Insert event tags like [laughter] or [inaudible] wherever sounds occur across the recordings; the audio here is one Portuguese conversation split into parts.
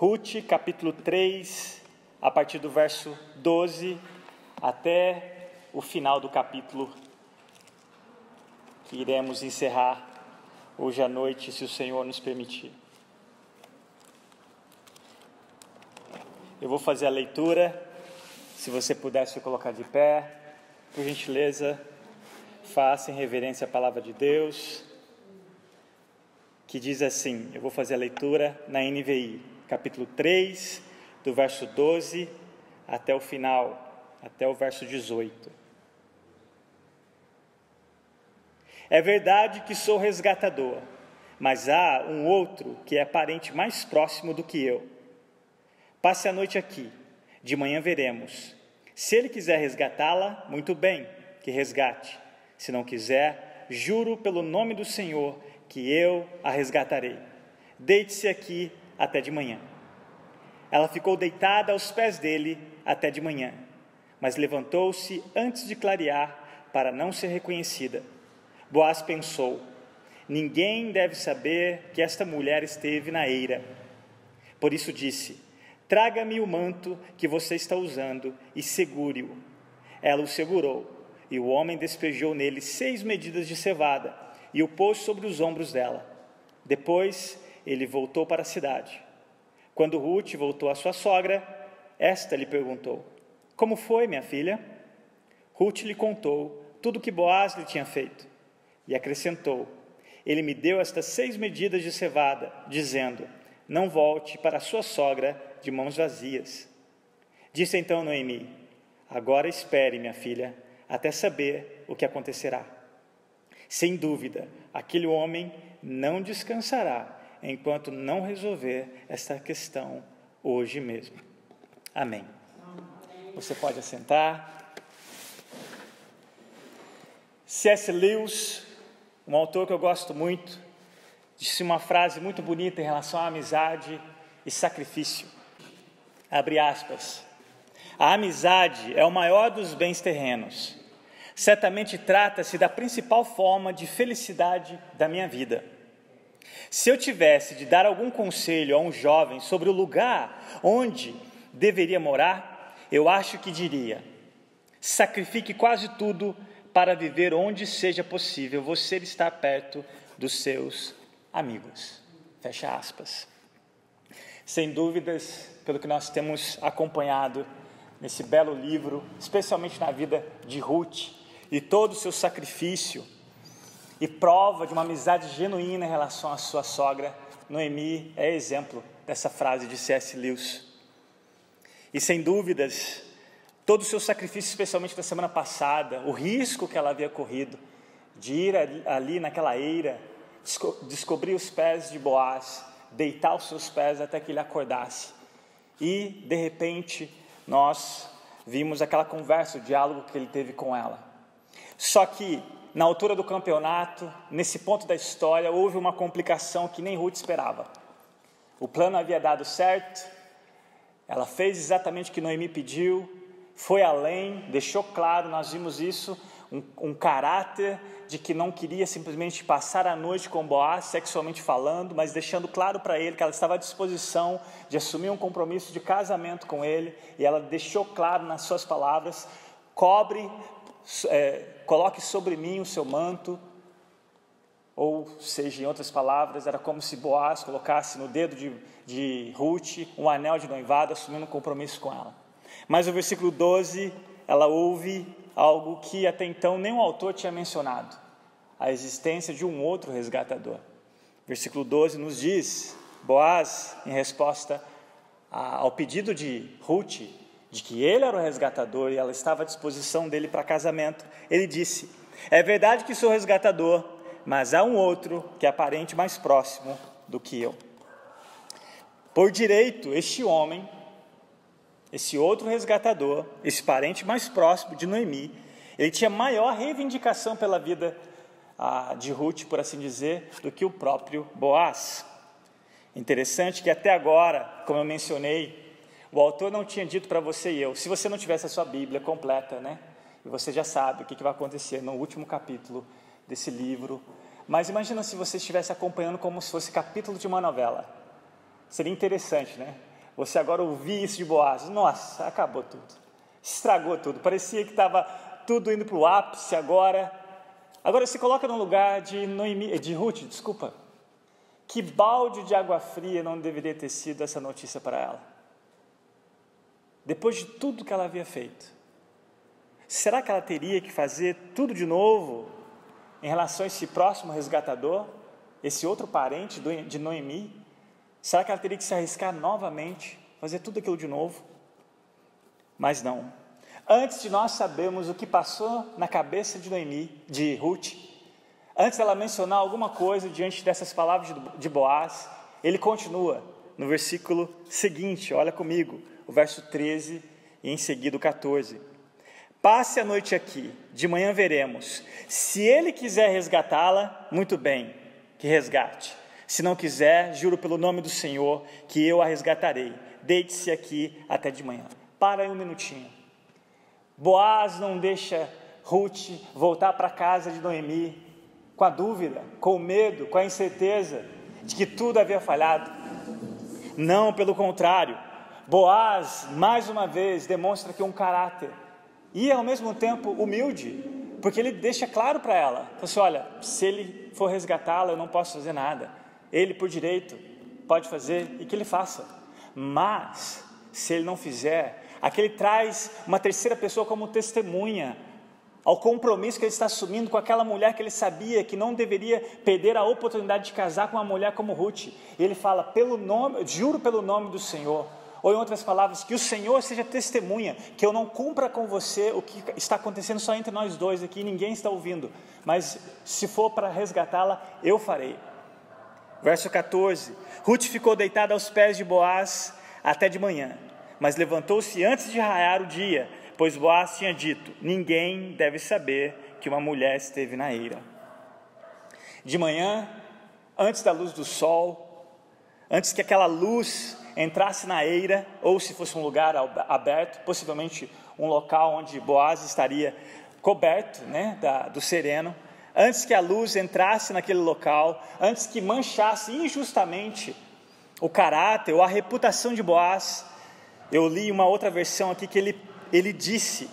Ruth, capítulo 3, a partir do verso 12 até o final do capítulo que iremos encerrar hoje à noite, se o Senhor nos permitir. Eu vou fazer a leitura, se você pudesse se colocar de pé, por gentileza, faça em reverência a palavra de Deus, que diz assim: eu vou fazer a leitura na NVI, capítulo 3, do verso 12 até o final, até o verso 18. É verdade que sou resgatador, mas há um outro que é parente mais próximo do que eu. Passe a noite aqui, de manhã veremos. Se ele quiser resgatá-la, muito bem, que resgate. Se não quiser, juro pelo nome do Senhor que eu a resgatarei. Deite-se aqui até de manhã. Ela ficou deitada aos pés dele até de manhã, mas levantou-se antes de clarear para não ser reconhecida. Boaz pensou: ninguém deve saber que esta mulher esteve na eira. Por isso disse: Traga-me o manto que você está usando e segure-o. Ela o segurou, e o homem despejou nele seis medidas de cevada e o pôs sobre os ombros dela. Depois ele voltou para a cidade. Quando Ruth voltou à sua sogra, esta lhe perguntou: Como foi, minha filha? Ruth lhe contou tudo o que Boaz lhe tinha feito. E acrescentou: Ele me deu estas seis medidas de cevada, dizendo: Não volte para sua sogra de mãos vazias. Disse então Noemi: Agora espere, minha filha, até saber o que acontecerá. Sem dúvida, aquele homem não descansará enquanto não resolver esta questão hoje mesmo. Amém. Você pode assentar. C.S. Lewis um autor que eu gosto muito, disse uma frase muito bonita em relação à amizade e sacrifício. Abre aspas. A amizade é o maior dos bens terrenos. Certamente trata-se da principal forma de felicidade da minha vida. Se eu tivesse de dar algum conselho a um jovem sobre o lugar onde deveria morar, eu acho que diria: sacrifique quase tudo para viver onde seja possível você estar perto dos seus amigos. Fecha aspas. Sem dúvidas, pelo que nós temos acompanhado nesse belo livro, especialmente na vida de Ruth e todo o seu sacrifício e prova de uma amizade genuína em relação à sua sogra, Noemi é exemplo dessa frase de C.S. Lewis. E sem dúvidas, todo o seu sacrifício, especialmente da semana passada, o risco que ela havia corrido de ir ali naquela eira, descobrir os pés de Boaz, deitar os seus pés até que ele acordasse. E, de repente, nós vimos aquela conversa, o diálogo que ele teve com ela. Só que, na altura do campeonato, nesse ponto da história, houve uma complicação que nem Ruth esperava. O plano havia dado certo, ela fez exatamente o que Noemi pediu, foi além, deixou claro, nós vimos isso, um, um, caráter de que não queria simplesmente passar a noite com Boaz, sexualmente falando, mas deixando claro para ele que ela estava à disposição de assumir um compromisso de casamento com ele, e ela deixou claro nas suas palavras: cobre, é, coloque sobre mim o seu manto, ou seja, em outras palavras, era como se Boaz colocasse no dedo de, de Ruth um anel de noivado, assumindo um compromisso com ela. Mas no versículo 12, ela ouve algo que até então nenhum autor tinha mencionado: a existência de um outro resgatador. Versículo 12 nos diz: Boaz, em resposta ao pedido de Ruth, de que ele era o resgatador e ela estava à disposição dele para casamento, ele disse: É verdade que sou resgatador, mas há um outro que é aparente mais próximo do que eu. Por direito, este homem esse outro resgatador, esse parente mais próximo de Noemi, ele tinha maior reivindicação pela vida de Ruth, por assim dizer, do que o próprio Boaz. Interessante que até agora, como eu mencionei, o autor não tinha dito para você e eu, se você não tivesse a sua Bíblia completa, né? E você já sabe o que, vai acontecer no último capítulo desse livro. Mas imagina se você estivesse acompanhando como se fosse capítulo de uma novela. Seria interessante, né? você agora ouvir isso de Boaz, nossa, acabou tudo. Estragou tudo. Parecia que estava tudo indo para o ápice agora. Agora se coloca no lugar de, Noemi, de Ruth, desculpa. Que balde de água fria não deveria ter sido essa notícia para ela? Depois de tudo que ela havia feito, será que ela teria que fazer tudo de novo em relação a esse próximo resgatador, esse outro parente de Noemi? Será que ela teria que se arriscar novamente, fazer tudo aquilo de novo? Mas não. Antes de nós sabermos o que passou na cabeça de Noemi, de Ruth, Antes dela mencionar alguma coisa diante dessas palavras de Boaz, ele continua no versículo seguinte, olha comigo, o verso 13 e em seguida o 14. Passe a noite aqui, de manhã veremos. Se ele quiser resgatá-la, muito bem, que resgate. Se não quiser, juro pelo nome do Senhor que eu a resgatarei. Deite-se aqui até de manhã. Para aí um minutinho. Boaz não deixa Ruth voltar para casa de Noemi com a dúvida, com o medo, com a incerteza de que tudo havia falhado. Não, pelo contrário, Boaz, mais uma vez, demonstra que um caráter e ao mesmo tempo humilde, porque ele deixa claro para ela: assim, olha, se ele for resgatá-la, eu não posso fazer nada. Ele, por direito, pode fazer e que ele faça. Mas, se ele não fizer, aqui ele traz uma terceira pessoa como testemunha ao compromisso que ele está assumindo com aquela mulher que ele sabia que não deveria perder a oportunidade de casar com uma mulher como Ruth. E ele fala, pelo nome, juro pelo nome do Senhor, ou em outras palavras, que o Senhor seja testemunha, que eu não cumpra com você o que está acontecendo só entre nós dois aqui, ninguém está ouvindo, mas se for para resgatá-la, eu farei. Verso 14: Ruth ficou deitada aos pés de Boaz até de manhã, mas levantou-se antes de raiar o dia pois Boaz tinha dito: Ninguém deve saber que uma mulher esteve na eira. De manhã, antes da luz do sol, antes que aquela luz entrasse na eira, ou se fosse um lugar aberto, possivelmente um local onde Boaz estaria coberto né, da, do sereno, antes que a luz entrasse naquele local, antes que manchasse injustamente o caráter ou a reputação de Boaz, eu li uma outra versão aqui que ele ele disse,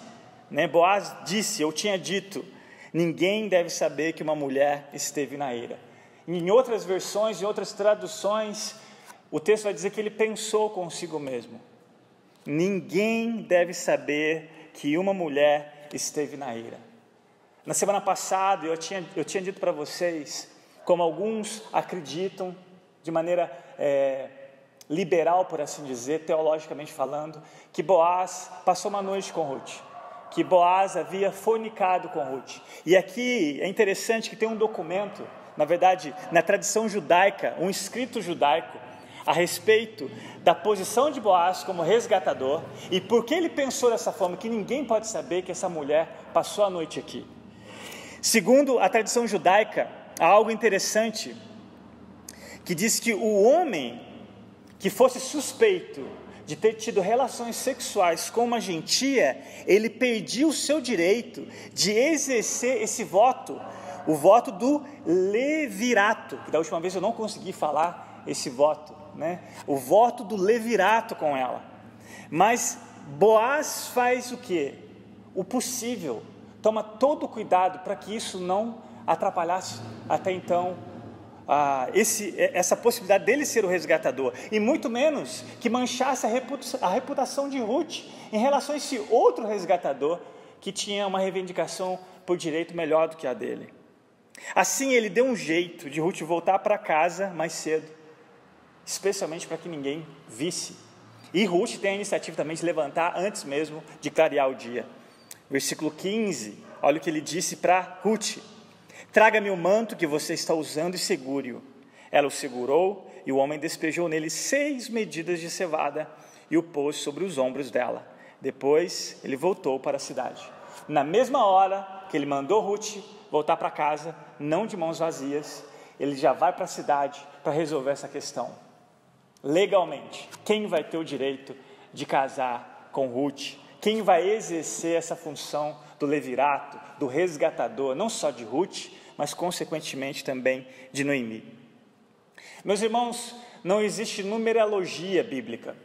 né, Boaz disse, eu tinha dito, ninguém deve saber que uma mulher esteve na eira. Em outras versões, em outras traduções, o texto vai dizer que ele pensou consigo mesmo. Ninguém deve saber que uma mulher esteve na ira. Na semana passada eu tinha, eu tinha dito para vocês, como alguns acreditam, de maneira é, liberal, por assim dizer, teologicamente falando, que Boaz passou uma noite com Ruth, que Boaz havia fornicado com Ruth. E aqui é interessante que tem um documento, na verdade, na tradição judaica, um escrito judaico, a respeito da posição de Boaz como resgatador e por que ele pensou dessa forma, que ninguém pode saber que essa mulher passou a noite aqui. Segundo a tradição judaica, há algo interessante que diz que o homem que fosse suspeito de ter tido relações sexuais com uma gentia, ele perdia o seu direito de exercer esse voto, o voto do levirato, que da última vez eu não consegui falar esse voto, né? O voto do levirato com ela. Mas Boaz faz o que? O possível, toma todo o cuidado para que isso não atrapalhasse até então ah, esse, essa possibilidade dele ser o resgatador, e muito menos que manchasse a a reputação de Ruth em relação a esse outro resgatador que tinha uma reivindicação por direito melhor do que a dele. Assim, ele deu um jeito de Ruth voltar para casa mais cedo, especialmente para que ninguém visse. E Ruth tem a iniciativa também de levantar antes mesmo de clarear o dia. Versículo 15, olha o que ele disse para Ruth. Traga-me o manto que você está usando e segure-o. Ela o segurou e o homem despejou nele seis medidas de cevada e o pôs sobre os ombros dela. Depois ele voltou para a cidade. Na mesma hora que ele mandou Ruth voltar para casa, não de mãos vazias, ele já vai para a cidade para resolver essa questão. Legalmente, quem vai ter o direito de casar com Ruth? Quem vai exercer essa função do levirato, do resgatador, não só de Ruth, mas consequentemente também de Noemi. Meus irmãos, não existe numerologia bíblica.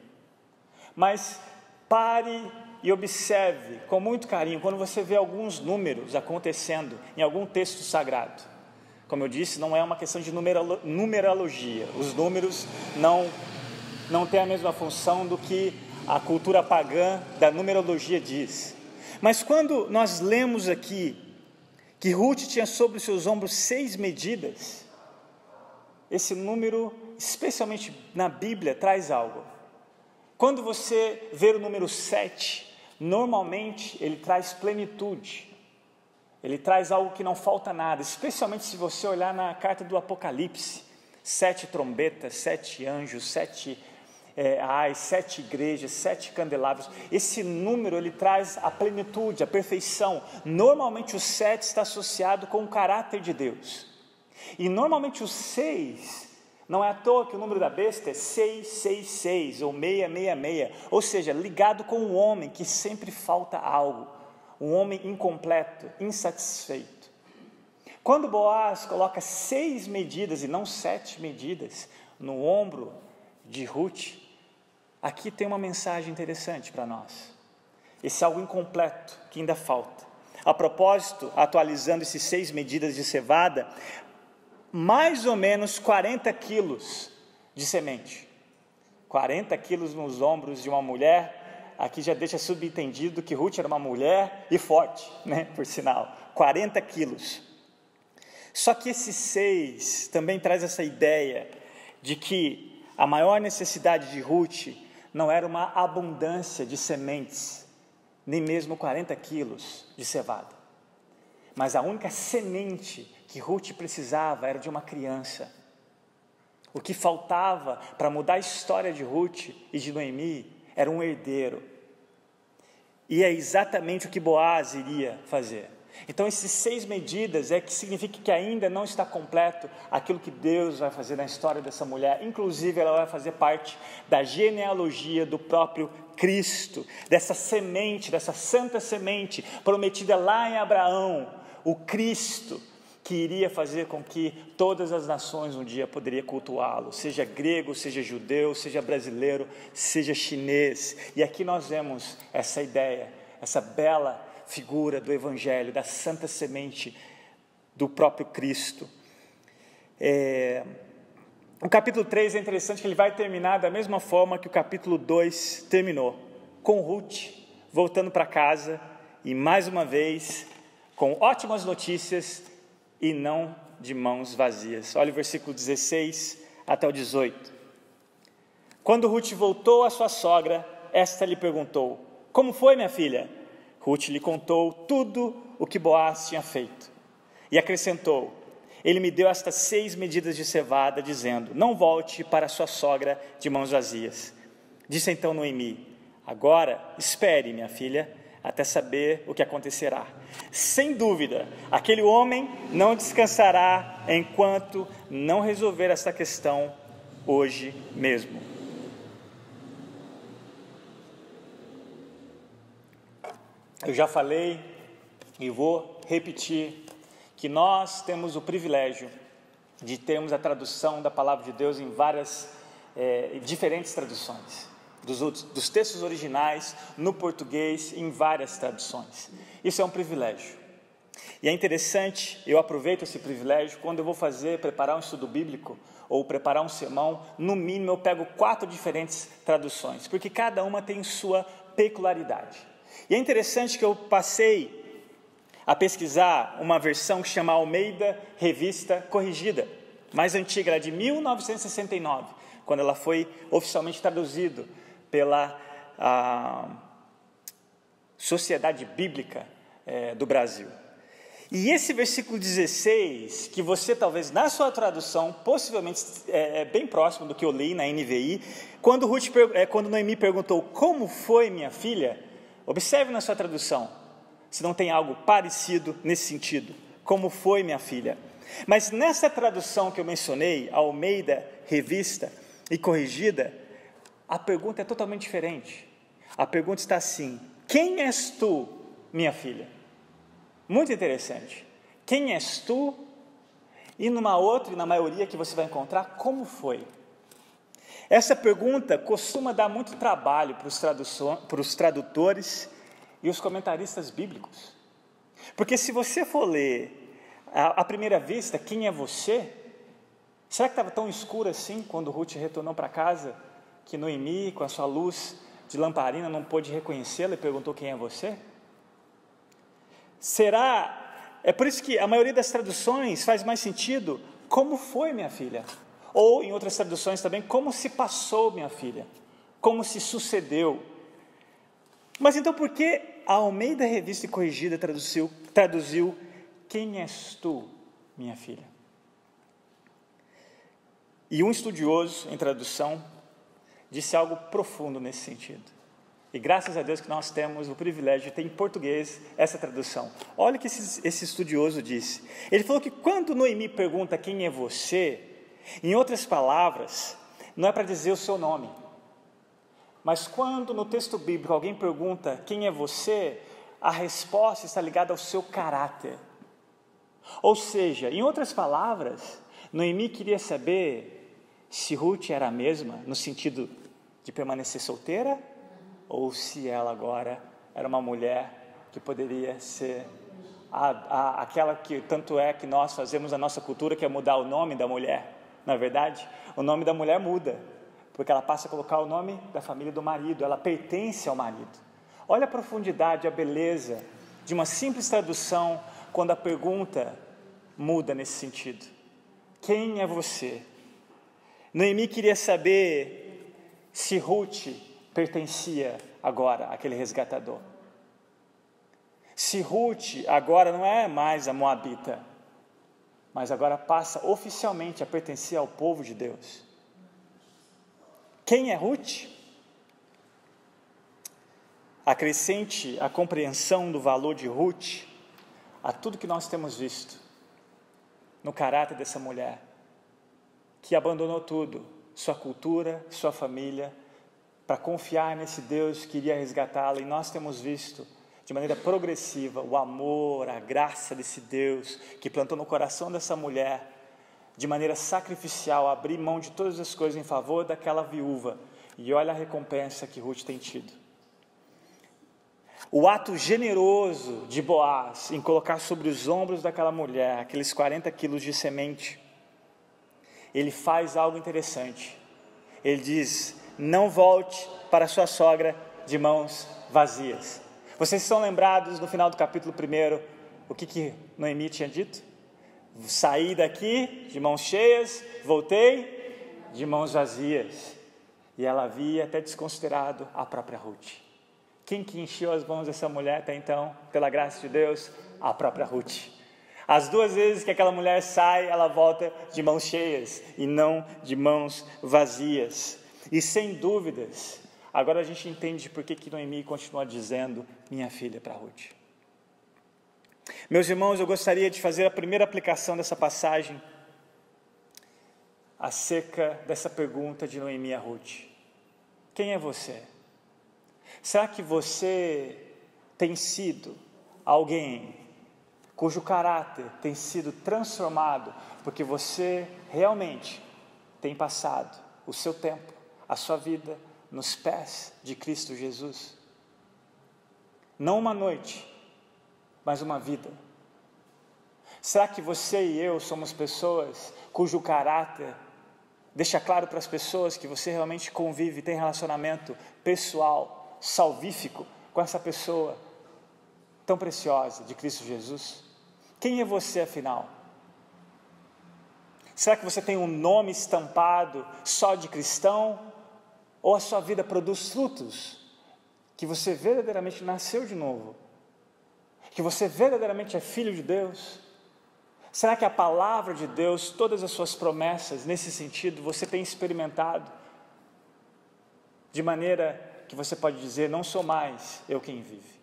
Mas pare e observe com muito carinho quando você vê alguns números acontecendo em algum texto sagrado. Como eu disse, não é uma questão de numerologia. Os números não, não têm a mesma função do que a cultura pagã da numerologia diz. Mas quando nós lemos aqui que Ruth tinha sobre os seus ombros seis medidas, esse número, especialmente na Bíblia, traz algo. Quando você vê o número sete, normalmente ele traz plenitude. Ele traz algo que não falta nada, especialmente se você olhar na carta do Apocalipse: sete trombetas, sete anjos, sete é, ais, sete igrejas, sete candelabros. Esse número ele traz a plenitude, a perfeição. Normalmente o sete está associado com o caráter de Deus. E normalmente o seis não é à toa que o número da besta é 666 ou 666, ou seja, ligado com o homem que sempre falta algo um homem incompleto, insatisfeito. Quando Boaz coloca seis medidas e não sete medidas no ombro de Ruth, aqui tem uma mensagem interessante para nós. Esse algo incompleto que ainda falta. A propósito, atualizando esses seis medidas de cevada, mais ou menos 40 quilos de semente. 40 quilos nos ombros de uma mulher aqui já deixa subentendido que Ruth era uma mulher e forte, né, por sinal, 40 quilos. Só que esses seis também traz essa ideia de que a maior necessidade de Ruth não era uma abundância de sementes, nem mesmo 40 quilos de cevada, mas a única semente que Ruth precisava era de uma criança. O que faltava para mudar a história de Ruth e de Noemi era um herdeiro. E é exatamente o que Boaz iria fazer. Então, esses seis medidas é que significa que ainda não está completo aquilo que Deus vai fazer na história dessa mulher. Inclusive, ela vai fazer parte da genealogia do próprio Cristo, dessa semente, dessa santa semente prometida lá em Abraão, o Cristo que iria fazer com que todas as nações um dia poderiam cultuá-lo, seja grego, seja judeu, seja brasileiro, seja chinês. E aqui nós vemos essa ideia, essa bela figura do Evangelho, da santa semente do próprio Cristo. É, o capítulo 3 é interessante que ele vai terminar da mesma forma que o capítulo 2 terminou, com Ruth voltando para casa e mais uma vez com ótimas notícias e não de mãos vazias. Olha o versículo 16 até o 18. Quando Ruth voltou à sua sogra, esta lhe perguntou: Como foi, minha filha? Ruth lhe contou tudo o que Boaz tinha feito. E acrescentou: Ele me deu estas seis medidas de cevada, dizendo: Não volte para sua sogra de mãos vazias. Disse então Noemi: Agora espere, minha filha, até saber o que acontecerá. Sem dúvida, aquele homem não descansará enquanto não resolver essa questão hoje mesmo. Eu já falei e vou repetir que nós temos o privilégio de termos a tradução da palavra de Deus em várias é, diferentes traduções dos, outros, dos textos originais no português em várias traduções. Isso é um privilégio. E é interessante, eu aproveito esse privilégio quando eu vou fazer, preparar um estudo bíblico ou preparar um sermão, no mínimo eu pego quatro diferentes traduções, porque cada uma tem sua peculiaridade. E é interessante que eu passei a pesquisar uma versão que chama Almeida Revista Corrigida, mais antiga, era de 1969, quando ela foi oficialmente traduzida pela Sociedade Bíblica é, do Brasil. E esse versículo 16, que você talvez na sua tradução, possivelmente é, é bem próximo do que eu li na NVI, quando, Ruth, é, quando Noemi perguntou como foi minha filha, observe na sua tradução, se não tem algo parecido nesse sentido, como foi minha filha. Mas nessa tradução que eu mencionei, Almeida, revista e corrigida, a pergunta é totalmente diferente. A pergunta está assim: Quem és tu, minha filha? Muito interessante. Quem és tu? E numa outra, e na maioria que você vai encontrar, como foi? Essa pergunta costuma dar muito trabalho para os tradutores e os comentaristas bíblicos. Porque se você for ler à primeira vista quem é você, será que estava tão escuro assim quando Ruth retornou para casa que Noemi, com a sua luz de lamparina, não pôde reconhecê-la e perguntou quem é você? Será? É por isso que a maioria das traduções faz mais sentido como foi minha filha? Ou em outras traduções também, como se passou minha filha? Como se sucedeu? Mas então por que a Almeida Revista Corrigida traduziu, traduziu Quem és tu, minha filha? E um estudioso em tradução disse algo profundo nesse sentido. E graças a Deus que nós temos o privilégio de ter em português essa tradução. Olha o que esse, esse estudioso disse. Ele falou que quando Noemi pergunta quem é você, em outras palavras, não é para dizer o seu nome. Mas quando no texto bíblico alguém pergunta quem é você, a resposta está ligada ao seu caráter. Ou seja, em outras palavras, Noemi queria saber se Ruth era a mesma, no sentido de permanecer solteira, ou se ela agora era uma mulher que poderia ser a, a, aquela que tanto é que nós fazemos na nossa cultura, que é mudar o nome da mulher. Na é verdade, o nome da mulher muda, porque ela passa a colocar o nome da família do marido, ela pertence ao marido. Olha a profundidade, a beleza de uma simples tradução quando a pergunta muda nesse sentido. Quem é você? Noemi queria saber se Ruth pertencia agora àquele resgatador. Se Ruth agora não é mais a Moabita, mas agora passa oficialmente a pertencer ao povo de Deus. Quem é Ruth? Acrescente a compreensão do valor de Ruth a tudo que nós temos visto no caráter dessa mulher, que abandonou tudo, sua cultura, sua família, para confiar nesse Deus que iria resgatá-la, e nós temos visto de maneira progressiva o amor, a graça desse Deus que plantou no coração dessa mulher, de maneira sacrificial, abrir mão de todas as coisas em favor daquela viúva. E olha a recompensa que Ruth tem tido. O ato generoso de Boaz em colocar sobre os ombros daquela mulher aqueles 40 quilos de semente, ele faz algo interessante. Ele diz: Não volte para sua sogra de mãos vazias. Vocês estão lembrados no final do capítulo 1 o que, que Noemi tinha dito? Saí daqui de mãos cheias, voltei de mãos vazias. E ela havia até desconsiderado a própria Ruth. Quem que encheu as mãos dessa mulher até então, pela graça de Deus? A própria Ruth. As duas vezes que aquela mulher sai, ela volta de mãos cheias e não de mãos vazias. E sem dúvidas, Agora a gente entende por que, que Noemi continua dizendo minha filha para Ruth. Meus irmãos, eu gostaria de fazer a primeira aplicação dessa passagem acerca dessa pergunta de Noemi a Ruth. Quem é você? Será que você tem sido alguém cujo caráter tem sido transformado porque você realmente tem passado o seu tempo, a sua vida nos pés de Cristo Jesus. Não uma noite, mas uma vida. Será que você e eu somos pessoas cujo caráter deixa claro para as pessoas que você realmente convive, tem relacionamento pessoal, salvífico com essa pessoa tão preciosa de Cristo Jesus? Quem é você afinal? Será que você tem um nome estampado só de cristão ou a sua vida produz frutos que você verdadeiramente nasceu de novo? Que você verdadeiramente é filho de Deus? Será que a palavra de Deus, todas as suas promessas nesse sentido, você tem experimentado? De maneira que você pode dizer: não sou mais eu quem vive,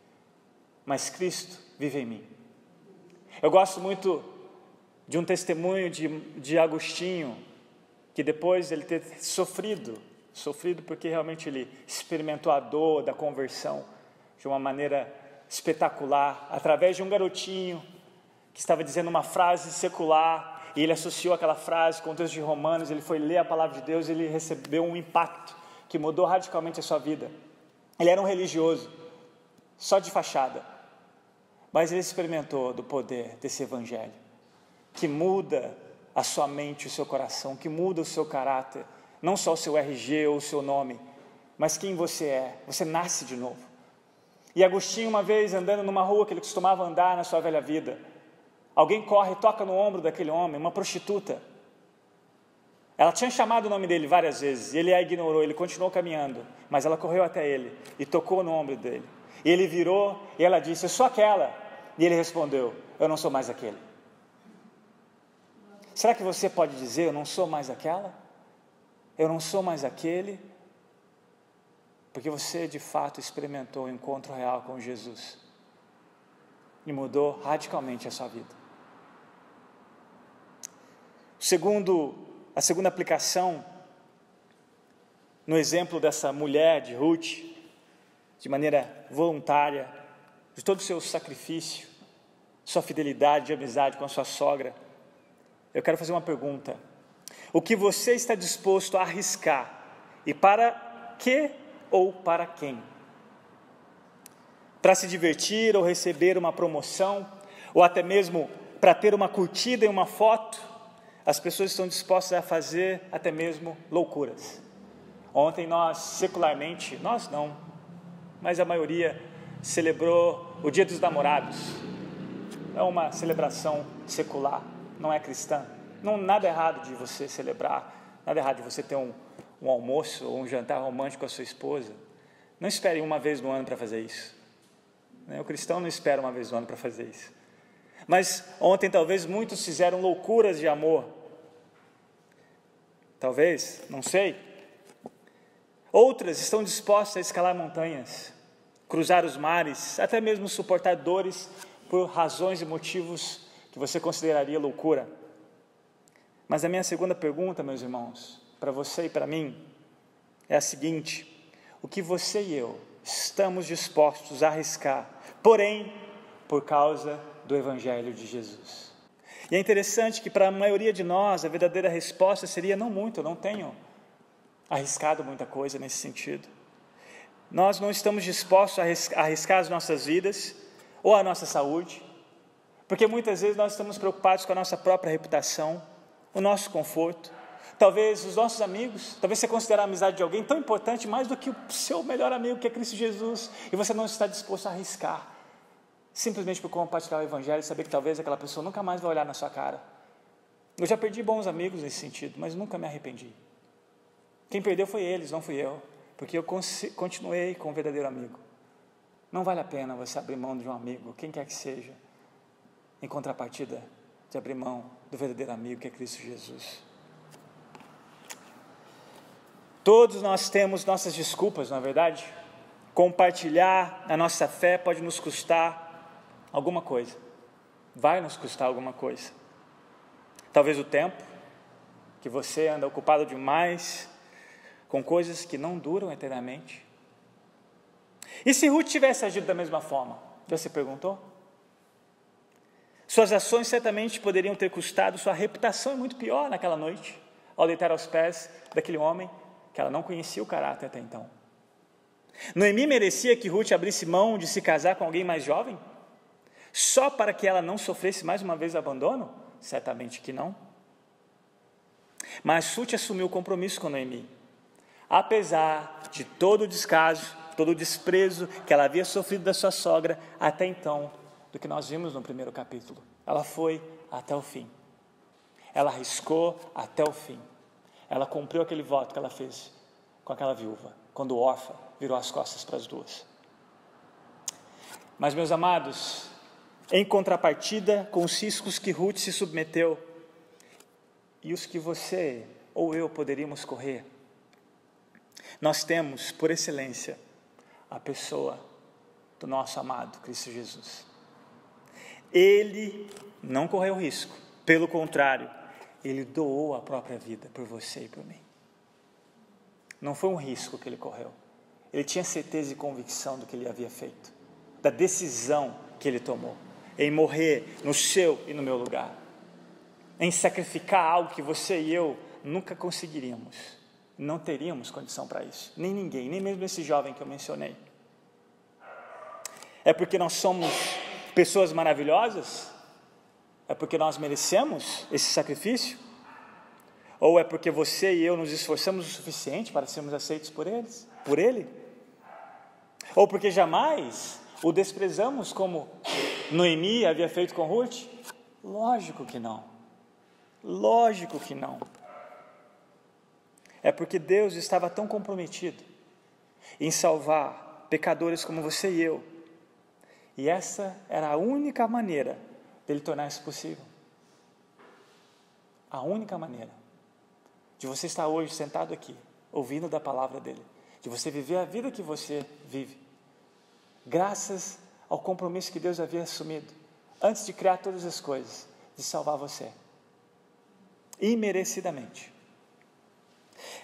mas Cristo vive em mim. Eu gosto muito de um testemunho de, de Agostinho, que depois ele ter sofrido Sofrido porque realmente ele experimentou a dor da conversão de uma maneira espetacular, através de um garotinho que estava dizendo uma frase secular e ele associou aquela frase com o texto de Romanos, ele foi ler a palavra de Deus e ele recebeu um impacto que mudou radicalmente a sua vida. Ele era um religioso, só de fachada, mas ele experimentou do poder desse evangelho, que muda a sua mente, o seu coração, que muda o seu caráter, não só o seu RG ou o seu nome, mas quem você é. Você nasce de novo. E Agostinho, uma vez andando numa rua que ele costumava andar na sua velha vida, alguém corre e toca no ombro daquele homem, uma prostituta. Ela tinha chamado o nome dele várias vezes, e ele a ignorou, ele continuou caminhando, mas ela correu até ele e tocou no ombro dele. E ele virou e ela disse: Eu sou aquela. E ele respondeu: Eu não sou mais aquele. Será que você pode dizer: Eu não sou mais aquela? Eu não sou mais aquele? Porque você de fato experimentou o encontro real com Jesus e mudou radicalmente a sua vida. Segundo, a segunda aplicação, no exemplo dessa mulher de Ruth, de maneira voluntária, de todo o seu sacrifício, sua fidelidade de amizade com a sua sogra, eu quero fazer uma pergunta. O que você está disposto a arriscar e para que ou para quem? Para se divertir ou receber uma promoção, ou até mesmo para ter uma curtida em uma foto, as pessoas estão dispostas a fazer até mesmo loucuras. Ontem nós, secularmente, nós não, mas a maioria celebrou o Dia dos Namorados. É uma celebração secular, não é cristã. Não nada errado de você celebrar, nada errado de você ter um, um almoço ou um jantar romântico com a sua esposa. Não espere uma vez no ano para fazer isso. Né? O cristão não espera uma vez no ano para fazer isso. Mas ontem talvez muitos fizeram loucuras de amor. Talvez, não sei. Outras estão dispostas a escalar montanhas, cruzar os mares, até mesmo suportar dores por razões e motivos que você consideraria loucura. Mas a minha segunda pergunta, meus irmãos, para você e para mim é a seguinte: o que você e eu estamos dispostos a arriscar, porém, por causa do Evangelho de Jesus? E é interessante que para a maioria de nós a verdadeira resposta seria: não muito, eu não tenho arriscado muita coisa nesse sentido. Nós não estamos dispostos a arriscar as nossas vidas ou a nossa saúde, porque muitas vezes nós estamos preocupados com a nossa própria reputação, o nosso conforto, Talvez os nossos amigos, talvez você considere a amizade de alguém tão importante mais do que o seu melhor amigo, que é Cristo Jesus, e você não está disposto a arriscar, simplesmente por compartilhar o Evangelho e saber que talvez aquela pessoa nunca mais vai olhar na sua cara. Eu já perdi bons amigos nesse sentido, mas nunca me arrependi. Quem perdeu foi eles, não fui eu, porque eu continuei com o verdadeiro amigo. Não vale a pena você abrir mão de um amigo, quem quer que seja, em contrapartida de abrir mão do verdadeiro amigo que é Cristo Jesus. Todos nós temos nossas desculpas, não é verdade? Compartilhar a nossa fé pode nos custar alguma coisa, vai nos custar alguma coisa. Talvez o tempo, que você anda ocupado demais com coisas que não duram eternamente. E se Ruth tivesse agido da mesma forma? Já se perguntou? Suas ações certamente poderiam ter custado sua reputação, é muito pior naquela noite, ao deitar aos pés daquele homem que ela não conhecia o caráter até então. Noemi merecia que Ruth abrisse mão de se casar com alguém mais jovem? Só para que ela não sofresse mais uma vez abandono? Certamente que não. Mas Ruth assumiu o compromisso com Noemi. Apesar de todo o descaso, todo o desprezo que ela havia sofrido da sua sogra até então, do que nós vimos no primeiro capítulo. Ela foi até o fim. Ela arriscou até o fim. Ela cumpriu aquele voto que ela fez com aquela viúva, quando o órfão virou as costas para as duas. Mas, meus amados, em contrapartida com os riscos que Ruth se submeteu e os que você ou eu poderíamos correr, nós temos, por excelência, a pessoa do nosso amado Cristo Jesus. Ele não correu risco, pelo contrário, ele doou a própria vida por você e por mim. Não foi um risco que ele correu. Ele tinha certeza e convicção do que ele havia feito, da decisão que ele tomou em morrer no seu e no meu lugar. em sacrificar algo que você e eu nunca conseguiríamos. Não teríamos condição para isso. Nem ninguém, nem mesmo esse jovem que eu mencionei. É porque nós somos pessoas maravilhosas? É porque nós merecemos esse sacrifício? Ou é porque você e eu nos esforçamos o suficiente para sermos aceitos por eles, por ele? Ou porque jamais o desprezamos como Noemi havia feito com Ruth? Lógico que não. Lógico que não. É porque Deus estava tão comprometido em salvar pecadores como você e eu. E essa era a única maneira dele tornar isso possível. A única maneira de você estar hoje sentado aqui, ouvindo da palavra dele, de você viver a vida que você vive, graças ao compromisso que Deus havia assumido antes de criar todas as coisas, de salvar você, imerecidamente.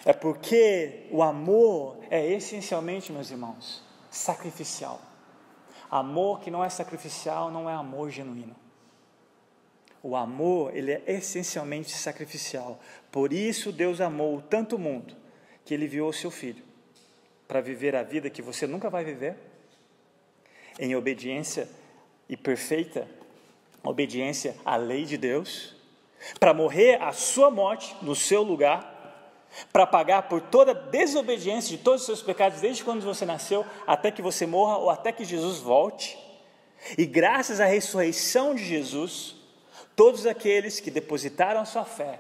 É porque o amor é essencialmente, meus irmãos, sacrificial. Amor que não é sacrificial não é amor genuíno. O amor, ele é essencialmente sacrificial. Por isso Deus amou tanto o mundo que ele enviou o seu filho para viver a vida que você nunca vai viver em obediência e perfeita obediência à lei de Deus, para morrer a sua morte no seu lugar, para pagar por toda a desobediência de todos os seus pecados, desde quando você nasceu até que você morra ou até que Jesus volte. E graças à ressurreição de Jesus, todos aqueles que depositaram a sua fé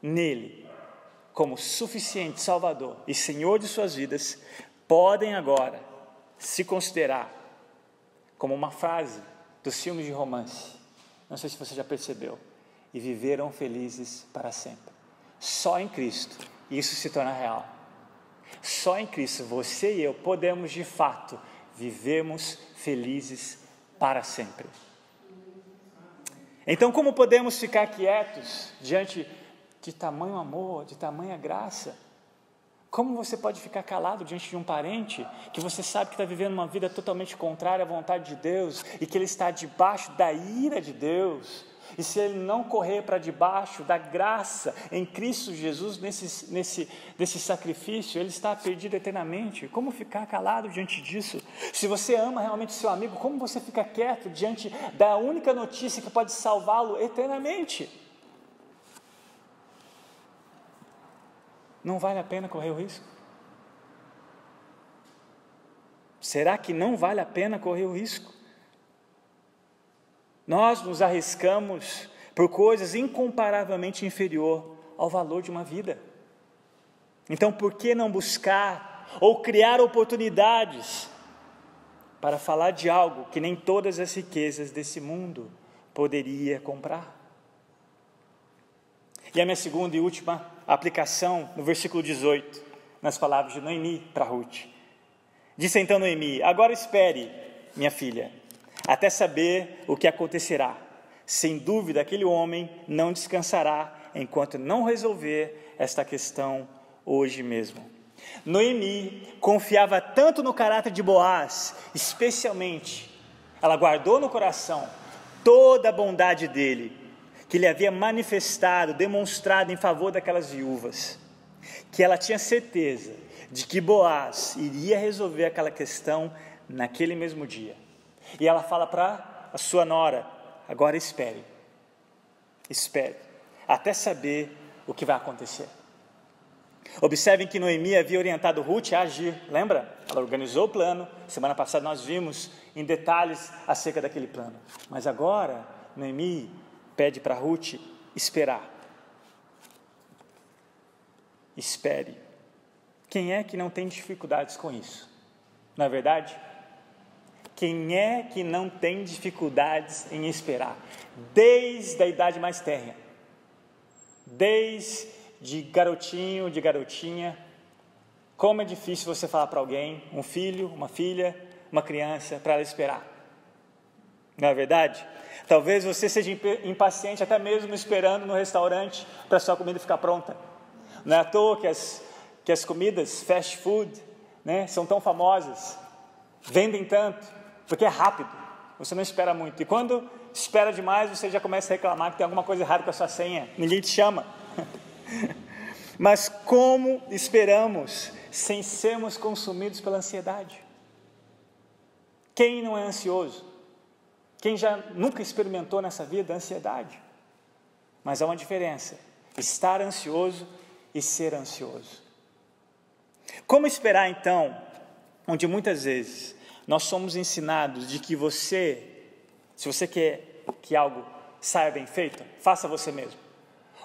nele, como suficiente Salvador e Senhor de suas vidas, podem agora se considerar como uma frase dos filmes de romance. Não sei se você já percebeu. E viveram felizes para sempre. Só em Cristo isso se torna real. Só em Cristo você e eu podemos de fato vivermos felizes para sempre. Então, como podemos ficar quietos diante de tamanho amor, de tamanha graça? Como você pode ficar calado diante de um parente que você sabe que está vivendo uma vida totalmente contrária à vontade de Deus e que ele está debaixo da ira de Deus? E se ele não correr para debaixo da graça em Cristo Jesus, nesse, nesse, nesse sacrifício, ele está perdido eternamente. Como ficar calado diante disso? Se você ama realmente seu amigo, como você fica quieto diante da única notícia que pode salvá-lo eternamente? Não vale a pena correr o risco? Será que não vale a pena correr o risco? Nós nos arriscamos por coisas incomparavelmente inferior ao valor de uma vida. Então, por que não buscar ou criar oportunidades para falar de algo que nem todas as riquezas desse mundo poderia comprar? E a minha segunda e última aplicação no versículo 18, nas palavras de Noemi para Ruth. Disse então Noemi: Agora espere, minha filha, até saber o que acontecerá. Sem dúvida, aquele homem não descansará enquanto não resolver esta questão hoje mesmo. Noemi confiava tanto no caráter de Boaz, especialmente, ela guardou no coração toda a bondade dele, que ele havia manifestado, demonstrado em favor daquelas viúvas, que ela tinha certeza de que Boaz iria resolver aquela questão naquele mesmo dia. E ela fala para a sua nora: agora espere, espere, até saber o que vai acontecer. Observem que Noemi havia orientado Ruth a agir, lembra? Ela organizou o plano, semana passada nós vimos em detalhes acerca daquele plano. Mas agora, Noemi pede para Ruth esperar. Espere. Quem é que não tem dificuldades com isso? Na é verdade, quem é que não tem dificuldades em esperar? Desde a idade mais térrea, desde garotinho, de garotinha, como é difícil você falar para alguém, um filho, uma filha, uma criança, para ela esperar. Não é verdade? Talvez você seja impaciente até mesmo esperando no restaurante para sua comida ficar pronta. Não é à toa que as, que as comidas fast food né, são tão famosas, vendem tanto, porque é rápido, você não espera muito. E quando espera demais, você já começa a reclamar que tem alguma coisa errada com a sua senha, ninguém te chama. [laughs] Mas como esperamos sem sermos consumidos pela ansiedade? Quem não é ansioso? Quem já nunca experimentou nessa vida ansiedade? Mas há uma diferença: estar ansioso e ser ansioso. Como esperar então, onde muitas vezes nós somos ensinados de que você, se você quer que algo saia bem feito, faça você mesmo.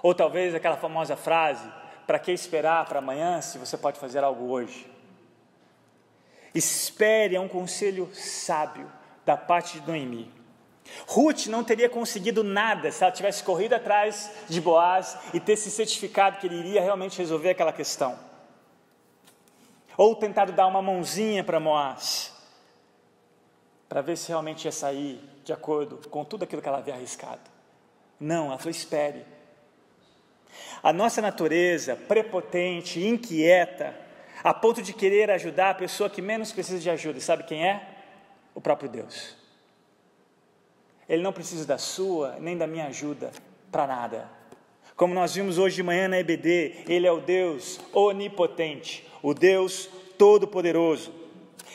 Ou talvez aquela famosa frase: para que esperar para amanhã se você pode fazer algo hoje? Espere é um conselho sábio da parte de Noemi. Ruth não teria conseguido nada se ela tivesse corrido atrás de Boaz e ter se certificado que ele iria realmente resolver aquela questão. Ou tentado dar uma mãozinha para Moaz, para ver se realmente ia sair de acordo com tudo aquilo que ela havia arriscado. Não, ela falou: espere. A nossa natureza prepotente, inquieta, a ponto de querer ajudar a pessoa que menos precisa de ajuda, sabe quem é? O próprio Deus. Ele não precisa da sua nem da minha ajuda para nada. Como nós vimos hoje de manhã na EBD, Ele é o Deus onipotente, o Deus todo-poderoso.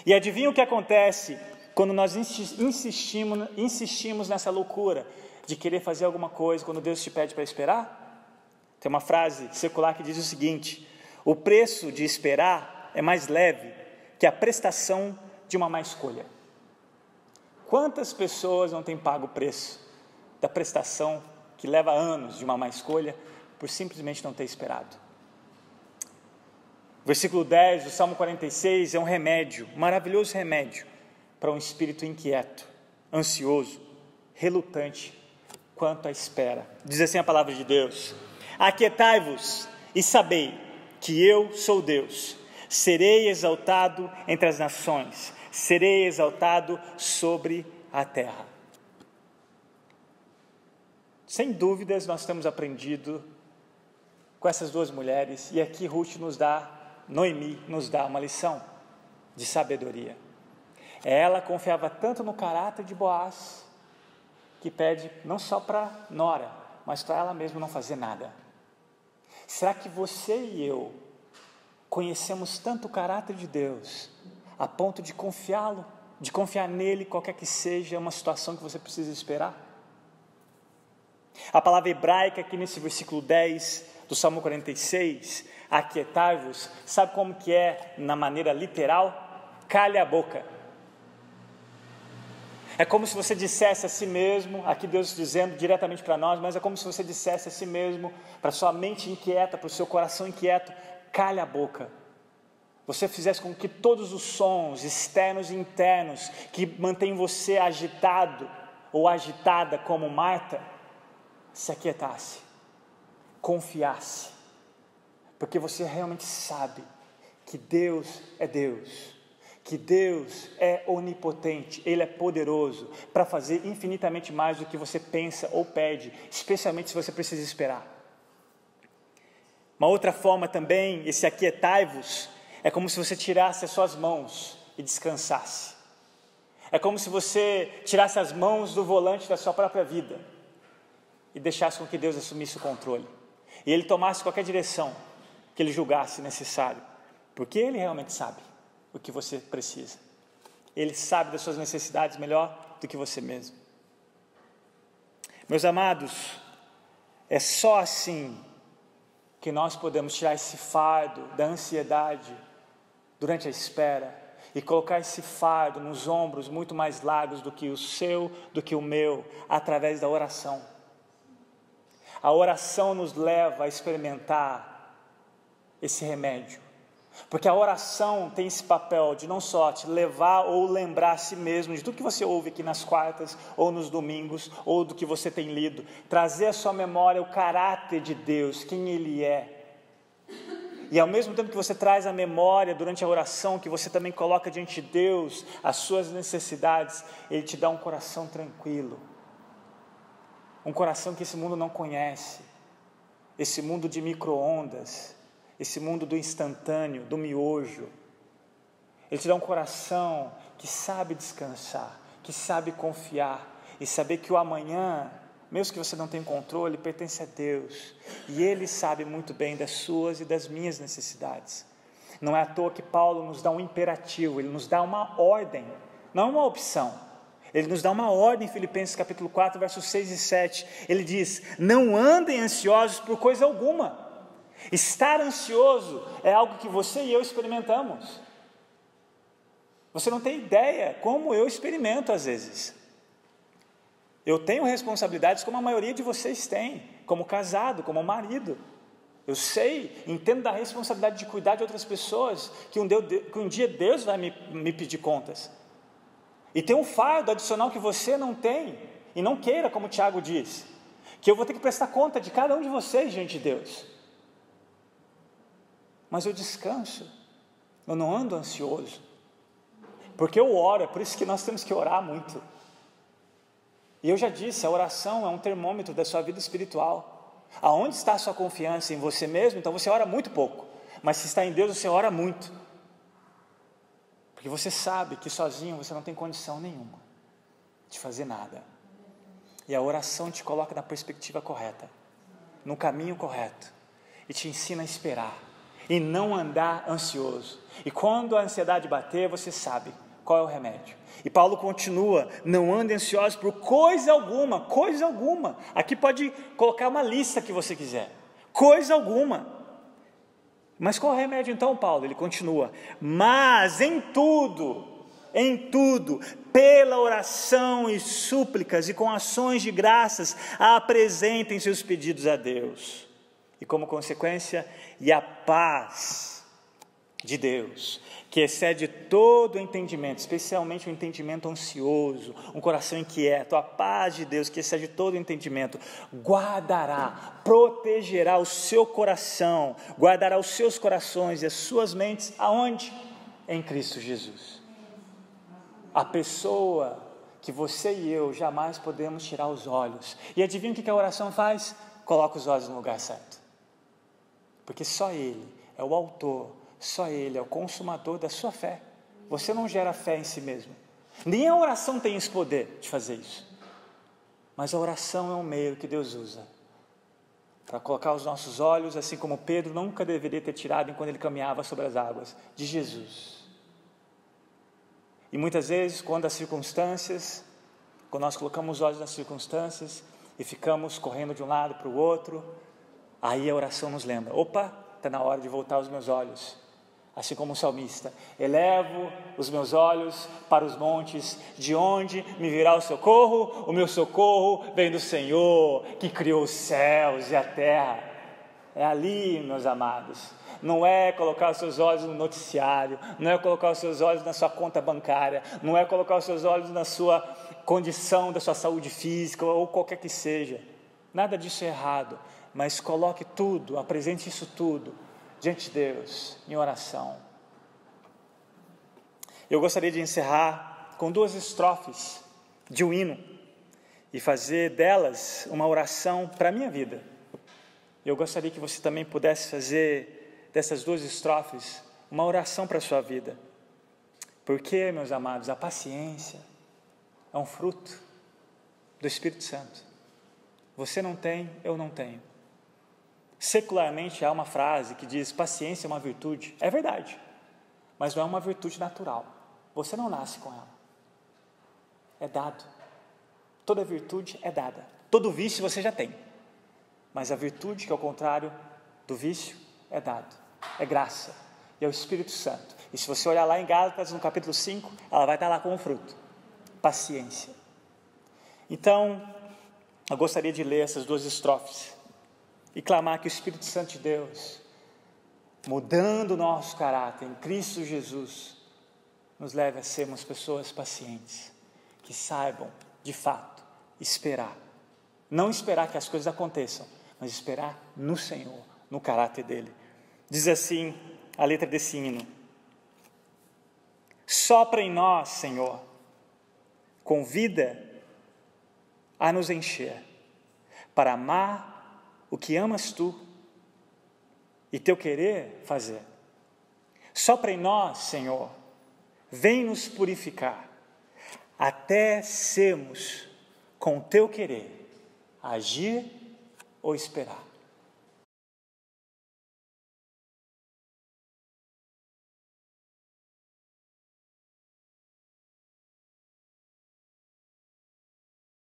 E adivinha o que acontece quando nós insistimos, insistimos nessa loucura de querer fazer alguma coisa quando Deus te pede para esperar? Tem uma frase secular que diz o seguinte: o preço de esperar é mais leve que a prestação de uma má escolha. Quantas pessoas não têm pago o preço da prestação que leva anos de uma má escolha por simplesmente não ter esperado? versículo 10 do Salmo 46 é um remédio, maravilhoso remédio para um espírito inquieto, ansioso, relutante quanto à espera. Diz assim a palavra de Deus: Aquietai-vos e sabei que eu sou Deus. Serei exaltado entre as nações, serei exaltado sobre a terra. Sem dúvidas, nós temos aprendido com essas duas mulheres, e aqui Ruth nos dá, Noemi nos dá uma lição de sabedoria. Ela confiava tanto no caráter de Boaz, que pede não só para Nora, mas para ela mesma não fazer nada. Será que você e eu conhecemos tanto o caráter de Deus a ponto de confiá-lo, de confiar nele, qualquer que seja uma situação que você precisa esperar? A palavra hebraica aqui nesse versículo 10 do Salmo 46, aquietai-vos, sabe como que é na maneira literal? Calha a boca. É como se você dissesse a si mesmo, aqui Deus dizendo diretamente para nós, mas é como se você dissesse a si mesmo, para sua mente inquieta, para o seu coração inquieto, calha a boca. Você fizesse com que todos os sons externos e internos que mantêm você agitado ou agitada como Marta, se aquietasse, confiasse, porque você realmente sabe que Deus é Deus que Deus é onipotente, Ele é poderoso para fazer infinitamente mais do que você pensa ou pede, especialmente se você precisa esperar. Uma outra forma também, esse aquietai-vos, é como se você tirasse as suas mãos e descansasse. É como se você tirasse as mãos do volante da sua própria vida e deixasse com que Deus assumisse o controle. E Ele tomasse qualquer direção que Ele julgasse necessário, porque Ele realmente sabe o que você precisa. Ele sabe das suas necessidades melhor do que você mesmo. Meus amados, é só assim que nós podemos tirar esse fardo da ansiedade durante a espera e colocar esse fardo nos ombros muito mais largos do que o seu, do que o meu, através da oração. A oração nos leva a experimentar esse remédio. Porque a oração tem esse papel de não só te levar ou lembrar a si mesmo de tudo que você ouve aqui nas quartas ou nos domingos ou do que você tem lido, trazer à sua memória o caráter de Deus, quem Ele é. E ao mesmo tempo que você traz a memória durante a oração, que você também coloca diante de Deus as suas necessidades, Ele te dá um coração tranquilo, um coração que esse mundo não conhece, esse mundo de micro-ondas esse mundo do instantâneo, do miojo. Ele te dá um coração que sabe descansar, que sabe confiar e saber que o amanhã, mesmo que você não tenha controle, pertence a Deus e Ele sabe muito bem das suas e das minhas necessidades. Não é à toa que Paulo nos dá um imperativo, ele nos dá uma ordem, não uma opção. Ele nos dá uma ordem em Filipenses capítulo 4, versos 6 e 7. Ele diz: Não andem ansiosos por coisa alguma. Estar ansioso é algo que você e eu experimentamos. Você não tem ideia como eu experimento às vezes. Eu tenho responsabilidades como a maioria de vocês tem, como casado, como marido. Eu sei, entendo da responsabilidade de cuidar de outras pessoas, que um, Deus, que um dia Deus vai me, me pedir contas. E tem um fardo adicional que você não tem, e não queira, como o Tiago diz, que eu vou ter que prestar conta de cada um de vocês diante de Deus. Mas eu descanso, eu não ando ansioso, porque eu oro, é por isso que nós temos que orar muito. E eu já disse, a oração é um termômetro da sua vida espiritual. Aonde está a sua confiança em você mesmo? Então você ora muito pouco. Mas se está em Deus, você ora muito. Porque você sabe que sozinho você não tem condição nenhuma de fazer nada. E a oração te coloca na perspectiva correta, no caminho correto, e te ensina a esperar e não andar ansioso. E quando a ansiedade bater, você sabe qual é o remédio. E Paulo continua: não ande ansioso por coisa alguma, coisa alguma. Aqui pode colocar uma lista que você quiser, coisa alguma. Mas qual é o remédio então, Paulo? Ele continua: mas em tudo, em tudo, pela oração e súplicas e com ações de graças, apresentem seus pedidos a Deus. E como consequência, e a paz de Deus, que excede todo entendimento, especialmente o entendimento ansioso, um coração inquieto, a paz de Deus, que excede todo entendimento, guardará, protegerá o seu coração, guardará os seus corações e as suas mentes, aonde? Em Cristo Jesus. A pessoa que você e eu jamais podemos tirar os olhos. E adivinha o que a oração faz? Coloca os olhos no lugar certo. Porque só Ele é o autor só Ele é o consumador da sua fé. Você não gera fé em si mesmo. Nem a oração tem esse poder de fazer isso. Mas a oração é um meio que Deus usa para colocar os nossos olhos, assim como Pedro nunca deveria ter tirado enquanto ele caminhava sobre as águas, de Jesus. E muitas vezes, quando as circunstâncias, quando nós colocamos os olhos nas circunstâncias e ficamos correndo de um lado para o outro, aí a oração nos lembra: opa, está na hora de voltar os meus olhos assim como o salmista: Elevo os meus olhos para os montes, de onde me virá o socorro? O meu socorro vem do Senhor, que criou os céus e a terra. É ali, meus amados. Não é colocar os seus olhos no noticiário, não é colocar os seus olhos na sua conta bancária, não é colocar os seus olhos na sua condição da sua saúde física ou qualquer que seja. Nada disso é errado, mas coloque tudo, apresente isso tudo diante de Deus em oração. Eu gostaria de encerrar com duas estrofes de um hino e fazer delas uma oração para a minha vida. Eu gostaria que você também pudesse fazer dessas duas estrofes uma oração para a sua vida. Porque, meus amados, a paciência é um fruto do Espírito Santo. Você não tem, eu não tenho. Secularmente há uma frase que diz: paciência é uma virtude. É verdade, mas não é uma virtude natural. Você não nasce com ela. É dado. Toda virtude é dada. Todo vício você já tem. Mas a virtude, que é o contrário do vício, é dado. É graça. E é o Espírito Santo. E se você olhar lá em Gálatas, no capítulo 5, ela vai estar lá com o fruto. Paciência. Então, eu gostaria de ler essas duas estrofes e clamar que o Espírito Santo de Deus, mudando o nosso caráter em Cristo Jesus, nos leve a sermos pessoas pacientes, que saibam, de fato, esperar. Não esperar que as coisas aconteçam, mas esperar no Senhor, no caráter dele. Diz assim a letra desse hino: Sopra em nós, Senhor, convida a nos encher, para amar o que amas tu e teu querer fazer. Sopra em nós, Senhor, vem nos purificar, até sermos com teu querer, agir ou esperar.